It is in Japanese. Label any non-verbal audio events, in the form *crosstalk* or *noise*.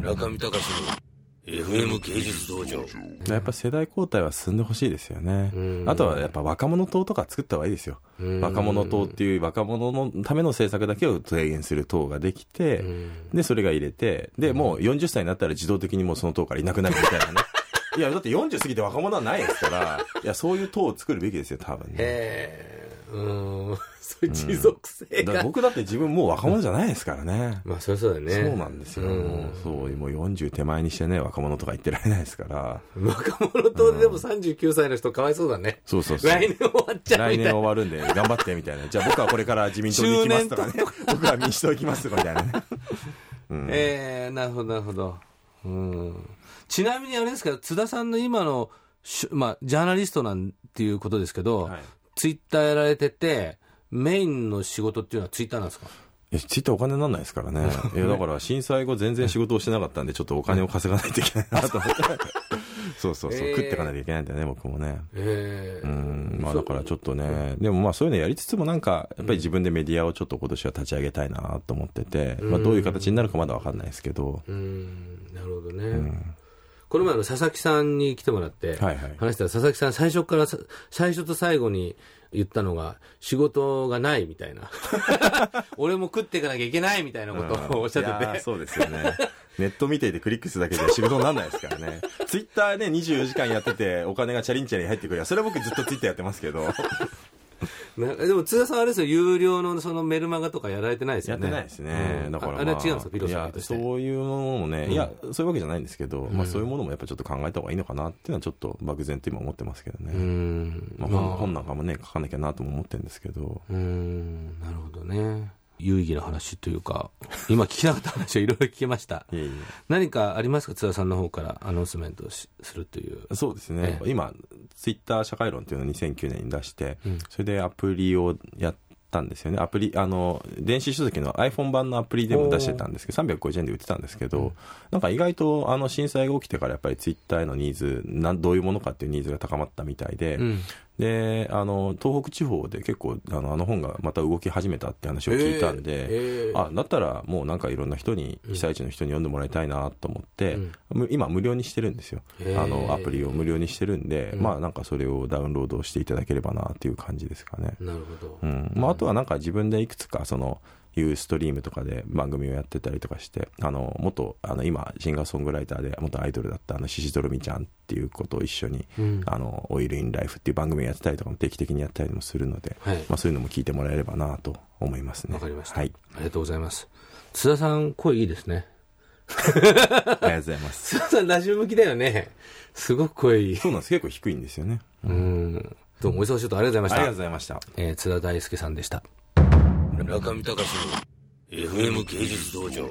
中見隆の FM 芸術道場やっぱ世代交代は進んでほしいですよねうん。あとはやっぱ若者党とか作った方がいいですよ。うん若者党っていう若者のための政策だけを提言する党ができて、で、それが入れて、で、もう40歳になったら自動的にもうその党からいなくなるみたいなね。*laughs* いや、だって40過ぎて若者はないですから、いや、そういう党を作るべきですよ、多分ね。うん *laughs* そういう持続性だからが、僕だって自分もう若者じゃないですからね。まあそりゃそうだよねそうなんですよ。もうそう、もう40手前にしてね、若者とか言ってられないですから。若者党ででも39歳の人かわいそうだねそうそうそう。来年終わっちゃう来年みたいな終わるんで、頑張ってみたいな。じゃあ僕はこれから自民党に行きますとかね。*laughs* 僕は民主党行きますとかみたいなね。*laughs* えー、なるほど、なるほど。うん。ちなみにあれですか、津田さんの今のし、まあ、ジャーナリストなんていうことですけど、はいツイッターやられてて、メインの仕事っていうのはツイッターなんですか？いや、ツイッターお金にならないですからね。*laughs* いや、だから震災後全然仕事をしてなかったんで、ちょっとお金を稼がないといけないなと思って。*laughs* そうそうそう、えー。食っていかないといけないんだよね、僕もね。ええうん、まあだからちょっとね、でもまあそういうのやりつつもなんか、やっぱり自分でメディアをちょっと今年は立ち上げたいなと思ってて、まあどういう形になるかまだわかんないですけど、うん、なるほどね。この前の佐々木さんに来てもらって、はいはい話したら佐々木さん最初からさ、最初と最後に言ったのが、仕事がないみたいな。*laughs* 俺も食っていかなきゃいけないみたいなことをおっしゃってて。そうですよね。ネット見ていてクリックするだけでは仕事にならないですからね。*laughs* ツイッターね、24時間やってて、お金がチャリンチャリン入ってくる。それは僕ずっとツイッターやってますけど。なでも津田さんあれですよ、有料のそのメルマガとかやられてないですよね。やってないですね。うんだから、まああれは違うんですか、フィロソフィーいやとして。そういうものもね、いや、そういうわけじゃないんですけど、まあそういうものもやっぱちょっと考えた方がいいのかなっていうのはちょっと漠然と今思ってますけどね。うん。まあ、本本なんかもね、書かなきゃなとも思ってるんですけど。うん、なるほどね。有意義な話というか、今聞きなかった話をいろいろ聞きました。いえい何かありますか津田さんの方からアナウンスメントをしするという。えそうですね。え今、ツイッター社会論っていうのを2009年に出して、それでアプリをやったんですよね。アプリ、あの、電子書籍の iPhone 版のアプリでも出してたんですけど、350円で売ってたんですけど、なんか意外とあの震災が起きてからやっぱりツイッターへのニーズ、なんどういうものかっていうニーズが高まったみたいで、うん。で、あの、東北地方で結構、あの、あの本がまた動き始めたって話を聞いたんで、えーえーあ、だったらもうなんかいろんな人に、被災地の人に読んでもらいたいなと思って、む今無料にしてるんですよ。へーあの、アプリを無料にしてるんで、まあなんかそれをダウンロードしていただければなっていう感じですかね。なるほど。うん。まああとはなんか自分でいくつかその、ユーストリームとかで番組をやってたりとかして、あの、元、あの、今、シンガーソングライターで元アイドルだった、あの、シシドルミちゃんっていうことを一緒に、うんあの、オイルインライフっていう番組をやってたりとかも定期的にやったりもするので、はいまあそういうのも聞いてもらえればなと思いますね。わかりました。はい。ありがとうございます。津田さん、声いいですね。*laughs* ありがとうございます。津田さん、ラジオ向きだよね。すごく声いい。そうなんです。結構低いんですよね。うん。どうもお忙しいとありがとうございました。ありがとうございました。えー津田大輔さんでした。中見隆の FM 芸術道場。